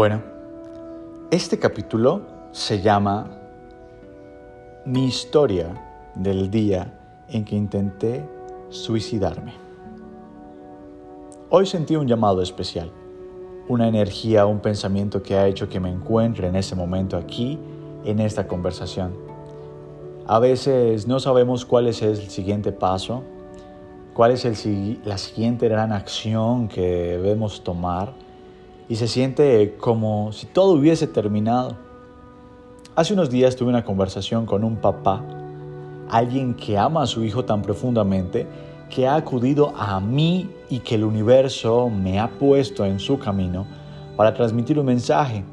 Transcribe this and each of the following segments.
Bueno, este capítulo se llama Mi historia del día en que intenté suicidarme. Hoy sentí un llamado especial, una energía, un pensamiento que ha hecho que me encuentre en ese momento aquí, en esta conversación. A veces no sabemos cuál es el siguiente paso, cuál es la siguiente gran acción que debemos tomar y se siente como si todo hubiese terminado. Hace unos días tuve una conversación con un papá, alguien que ama a su hijo tan profundamente, que ha acudido a mí y que el universo me ha puesto en su camino para transmitir un mensaje,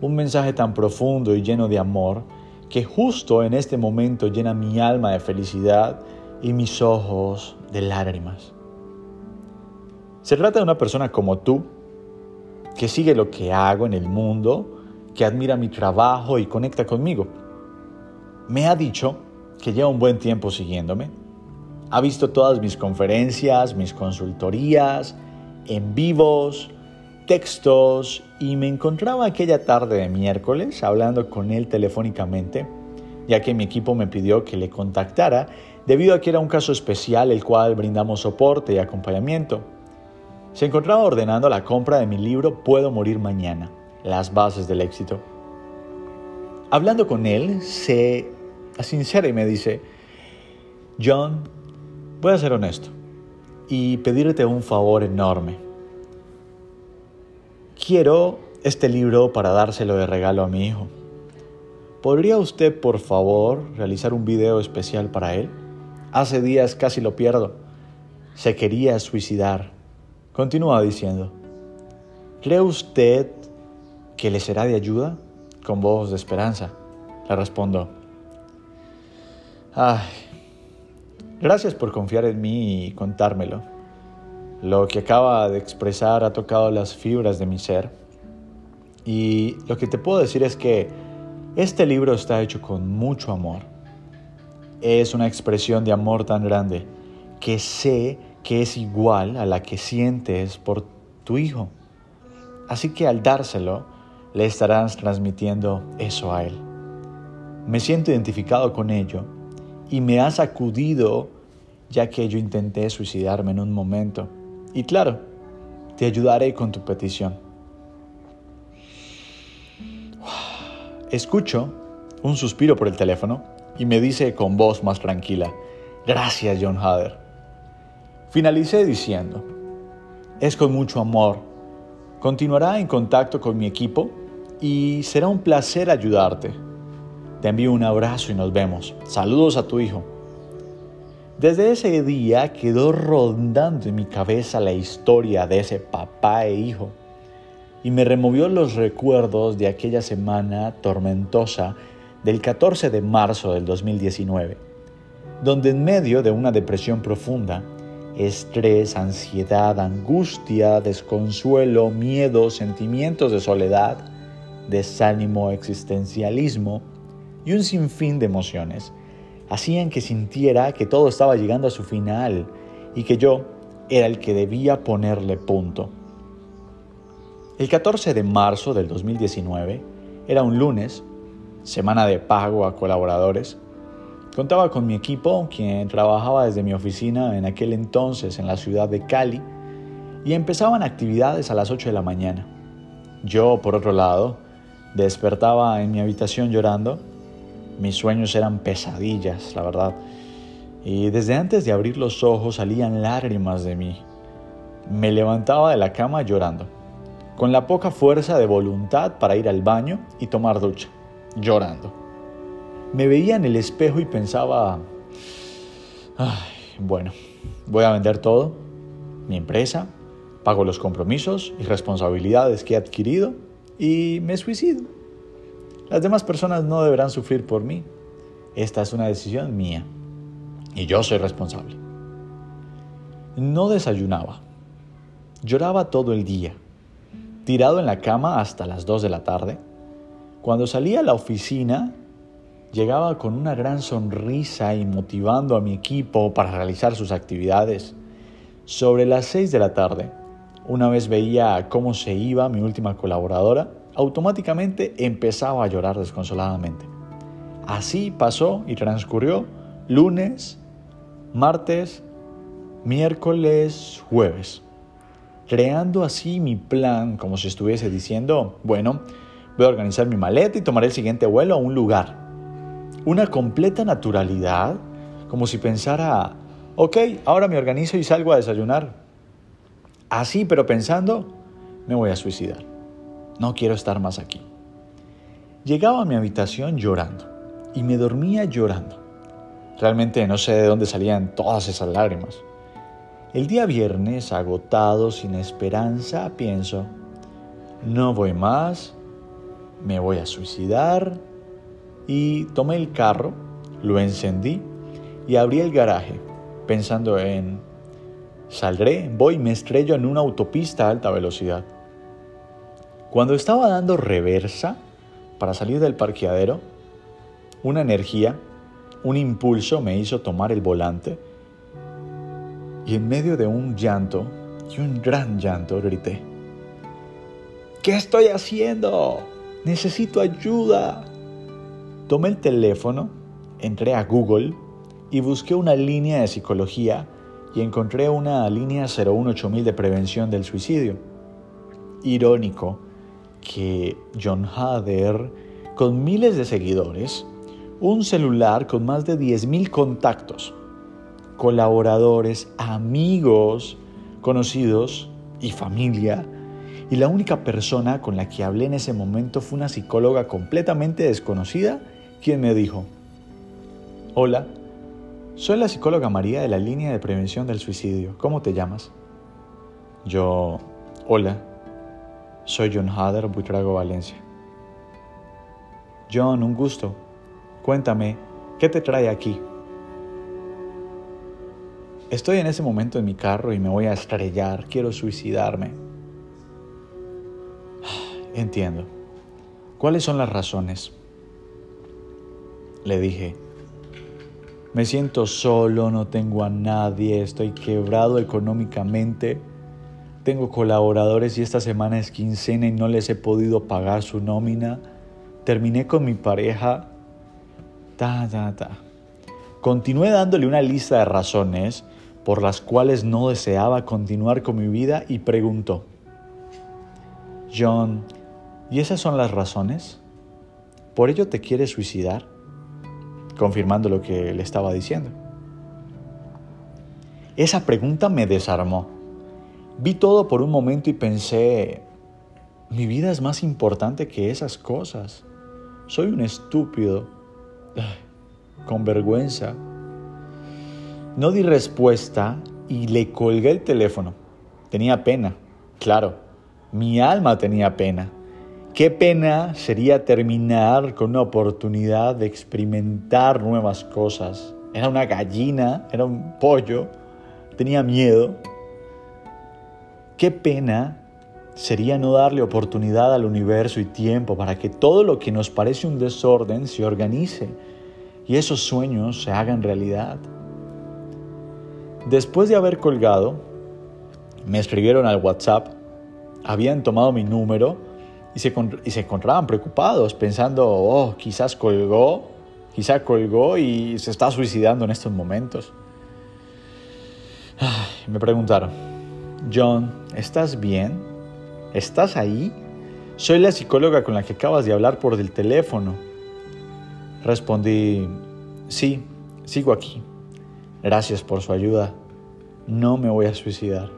un mensaje tan profundo y lleno de amor que justo en este momento llena mi alma de felicidad y mis ojos de lágrimas. Se trata de una persona como tú, que sigue lo que hago en el mundo, que admira mi trabajo y conecta conmigo. Me ha dicho que lleva un buen tiempo siguiéndome. Ha visto todas mis conferencias, mis consultorías, en vivos, textos y me encontraba aquella tarde de miércoles hablando con él telefónicamente, ya que mi equipo me pidió que le contactara debido a que era un caso especial el cual brindamos soporte y acompañamiento. Se encontraba ordenando la compra de mi libro Puedo morir mañana, las bases del éxito. Hablando con él, se sincera y me dice, John, voy a ser honesto y pedirte un favor enorme. Quiero este libro para dárselo de regalo a mi hijo. ¿Podría usted, por favor, realizar un video especial para él? Hace días casi lo pierdo. Se quería suicidar Continúa diciendo, ¿cree usted que le será de ayuda? Con voz de esperanza. Le respondo, ay, gracias por confiar en mí y contármelo. Lo que acaba de expresar ha tocado las fibras de mi ser. Y lo que te puedo decir es que este libro está hecho con mucho amor. Es una expresión de amor tan grande que sé que es igual a la que sientes por tu hijo. Así que al dárselo, le estarás transmitiendo eso a él. Me siento identificado con ello y me has acudido ya que yo intenté suicidarme en un momento. Y claro, te ayudaré con tu petición. Escucho un suspiro por el teléfono y me dice con voz más tranquila, gracias John Hader. Finalicé diciendo, es con mucho amor. Continuará en contacto con mi equipo y será un placer ayudarte. Te envío un abrazo y nos vemos. Saludos a tu hijo. Desde ese día quedó rondando en mi cabeza la historia de ese papá e hijo y me removió los recuerdos de aquella semana tormentosa del 14 de marzo del 2019, donde en medio de una depresión profunda estrés, ansiedad, angustia, desconsuelo, miedo, sentimientos de soledad, desánimo, existencialismo y un sinfín de emociones hacían que sintiera que todo estaba llegando a su final y que yo era el que debía ponerle punto. El 14 de marzo del 2019 era un lunes, semana de pago a colaboradores, Contaba con mi equipo, quien trabajaba desde mi oficina en aquel entonces en la ciudad de Cali, y empezaban actividades a las 8 de la mañana. Yo, por otro lado, despertaba en mi habitación llorando. Mis sueños eran pesadillas, la verdad. Y desde antes de abrir los ojos salían lágrimas de mí. Me levantaba de la cama llorando, con la poca fuerza de voluntad para ir al baño y tomar ducha, llorando. Me veía en el espejo y pensaba, bueno, voy a vender todo, mi empresa, pago los compromisos y responsabilidades que he adquirido y me suicido. Las demás personas no deberán sufrir por mí. Esta es una decisión mía y yo soy responsable. No desayunaba. Lloraba todo el día, tirado en la cama hasta las 2 de la tarde. Cuando salía a la oficina Llegaba con una gran sonrisa y motivando a mi equipo para realizar sus actividades. Sobre las seis de la tarde, una vez veía cómo se iba mi última colaboradora, automáticamente empezaba a llorar desconsoladamente. Así pasó y transcurrió lunes, martes, miércoles, jueves, creando así mi plan como si estuviese diciendo, bueno, voy a organizar mi maleta y tomaré el siguiente vuelo a un lugar. Una completa naturalidad, como si pensara, ok, ahora me organizo y salgo a desayunar. Así, pero pensando, me voy a suicidar. No quiero estar más aquí. Llegaba a mi habitación llorando y me dormía llorando. Realmente no sé de dónde salían todas esas lágrimas. El día viernes, agotado, sin esperanza, pienso, no voy más, me voy a suicidar y tomé el carro, lo encendí y abrí el garaje pensando en, saldré, voy me estrello en una autopista a alta velocidad. Cuando estaba dando reversa para salir del parqueadero, una energía, un impulso me hizo tomar el volante y en medio de un llanto, y un gran llanto, grité, ¿qué estoy haciendo? Necesito ayuda. Tomé el teléfono, entré a Google y busqué una línea de psicología y encontré una línea 018000 de prevención del suicidio. Irónico que John Hader, con miles de seguidores, un celular con más de 10.000 contactos, colaboradores, amigos, conocidos y familia, y la única persona con la que hablé en ese momento fue una psicóloga completamente desconocida, quien me dijo, hola, soy la psicóloga María de la línea de prevención del suicidio, ¿cómo te llamas? Yo, hola, soy John Hader Buitrago Valencia. John, un gusto. Cuéntame, ¿qué te trae aquí? Estoy en ese momento en mi carro y me voy a estrellar, quiero suicidarme. Entiendo. ¿Cuáles son las razones? Le dije, me siento solo, no tengo a nadie, estoy quebrado económicamente tengo colaboradores y esta semana es quincena y no les he podido pagar su nómina. Terminé con mi pareja. Ta, ta, ta. Continué dándole una lista de razones por las cuales no deseaba continuar con mi vida y preguntó, John, ¿y esas son las razones? ¿Por ello te quieres suicidar? Confirmando lo que le estaba diciendo. Esa pregunta me desarmó. Vi todo por un momento y pensé, mi vida es más importante que esas cosas. Soy un estúpido, con vergüenza. No di respuesta y le colgué el teléfono. Tenía pena, claro, mi alma tenía pena. Qué pena sería terminar con una oportunidad de experimentar nuevas cosas. Era una gallina, era un pollo, tenía miedo, Qué pena sería no darle oportunidad al universo y tiempo para que todo lo que nos parece un desorden se organice y esos sueños se hagan realidad. Después de haber colgado, me escribieron al WhatsApp, habían tomado mi número y se, y se encontraban preocupados, pensando, oh, quizás colgó, quizás colgó y se está suicidando en estos momentos. me preguntaron, John, ¿estás bien? ¿Estás ahí? Soy la psicóloga con la que acabas de hablar por el teléfono. Respondí, sí, sigo aquí. Gracias por su ayuda. No me voy a suicidar.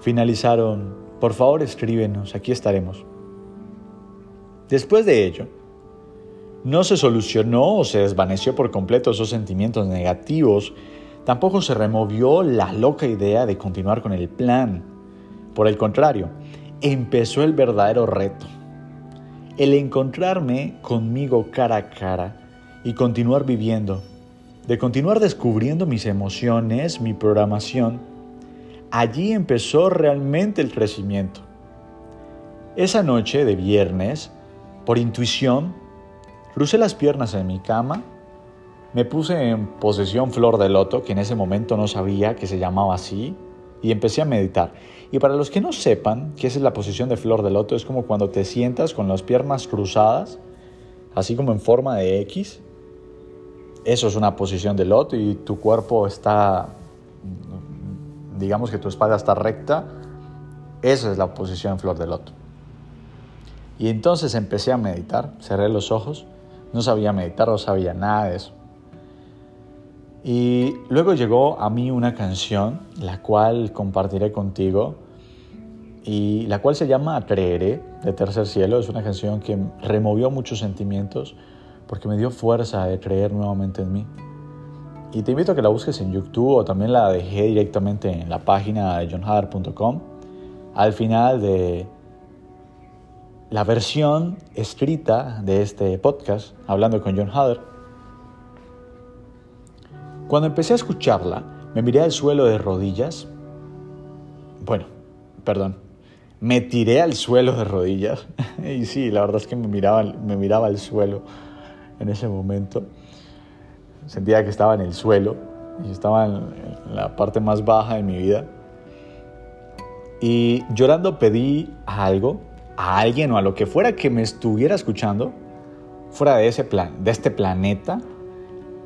Finalizaron, por favor escríbenos, aquí estaremos. Después de ello, no se solucionó o se desvaneció por completo esos sentimientos negativos Tampoco se removió la loca idea de continuar con el plan. Por el contrario, empezó el verdadero reto. El encontrarme conmigo cara a cara y continuar viviendo. De continuar descubriendo mis emociones, mi programación. Allí empezó realmente el crecimiento. Esa noche de viernes, por intuición, crucé las piernas en mi cama me puse en posesión flor de loto, que en ese momento no sabía que se llamaba así, y empecé a meditar. Y para los que no sepan qué es la posición de flor de loto, es como cuando te sientas con las piernas cruzadas, así como en forma de X. Eso es una posición de loto y tu cuerpo está, digamos que tu espalda está recta. Esa es la posición flor de loto. Y entonces empecé a meditar, cerré los ojos, no sabía meditar, no sabía nada de eso. Y luego llegó a mí una canción, la cual compartiré contigo, y la cual se llama Creeré, de Tercer Cielo. Es una canción que removió muchos sentimientos porque me dio fuerza de creer nuevamente en mí. Y te invito a que la busques en YouTube o también la dejé directamente en la página de johnhader.com. Al final de la versión escrita de este podcast, hablando con John Hader, cuando empecé a escucharla, me miré al suelo de rodillas. Bueno, perdón, me tiré al suelo de rodillas. y sí, la verdad es que me miraba, me miraba al suelo en ese momento. Sentía que estaba en el suelo y estaba en la parte más baja de mi vida. Y llorando pedí a algo, a alguien o a lo que fuera que me estuviera escuchando, fuera de, ese plan, de este planeta,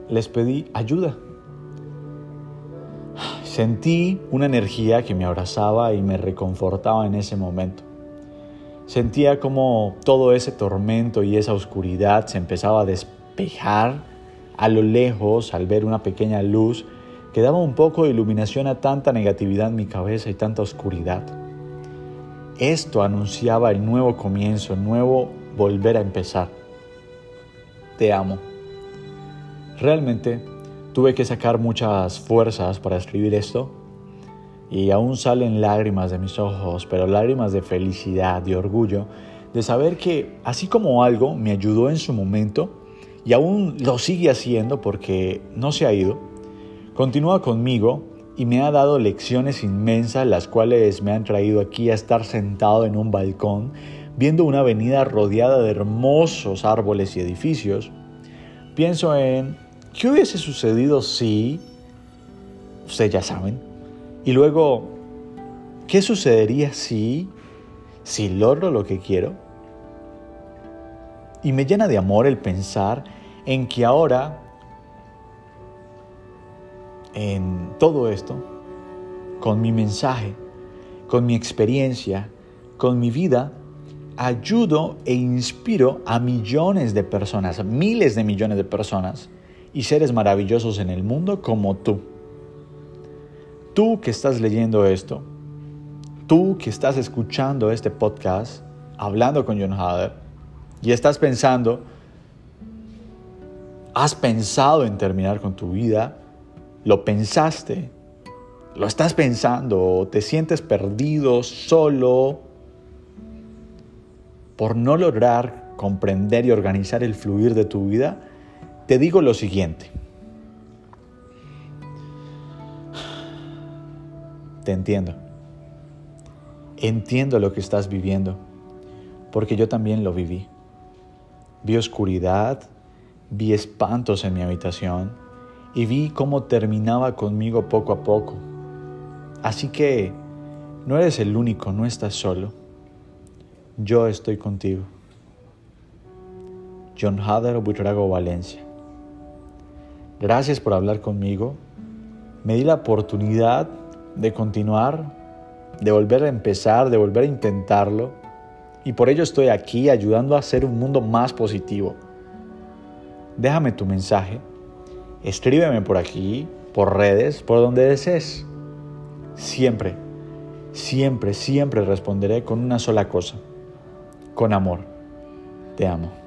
les pedí ayuda. Sentí una energía que me abrazaba y me reconfortaba en ese momento. Sentía como todo ese tormento y esa oscuridad se empezaba a despejar a lo lejos al ver una pequeña luz que daba un poco de iluminación a tanta negatividad en mi cabeza y tanta oscuridad. Esto anunciaba el nuevo comienzo, el nuevo volver a empezar. Te amo. Realmente Tuve que sacar muchas fuerzas para escribir esto y aún salen lágrimas de mis ojos, pero lágrimas de felicidad, de orgullo, de saber que así como algo me ayudó en su momento y aún lo sigue haciendo porque no se ha ido, continúa conmigo y me ha dado lecciones inmensas las cuales me han traído aquí a estar sentado en un balcón viendo una avenida rodeada de hermosos árboles y edificios. Pienso en ¿Qué hubiese sucedido si, ustedes ya saben, y luego, ¿qué sucedería si, si logro lo que quiero? Y me llena de amor el pensar en que ahora, en todo esto, con mi mensaje, con mi experiencia, con mi vida, ayudo e inspiro a millones de personas, miles de millones de personas, y seres maravillosos en el mundo como tú. Tú que estás leyendo esto, tú que estás escuchando este podcast, hablando con John Hader, y estás pensando, has pensado en terminar con tu vida, lo pensaste, lo estás pensando, te sientes perdido, solo, por no lograr comprender y organizar el fluir de tu vida, te digo lo siguiente. Te entiendo. Entiendo lo que estás viviendo, porque yo también lo viví. Vi oscuridad, vi espantos en mi habitación y vi cómo terminaba conmigo poco a poco. Así que no eres el único, no estás solo. Yo estoy contigo. John Hader, Buitrago, Valencia. Gracias por hablar conmigo. Me di la oportunidad de continuar, de volver a empezar, de volver a intentarlo. Y por ello estoy aquí ayudando a hacer un mundo más positivo. Déjame tu mensaje. Escríbeme por aquí, por redes, por donde desees. Siempre, siempre, siempre responderé con una sola cosa. Con amor. Te amo.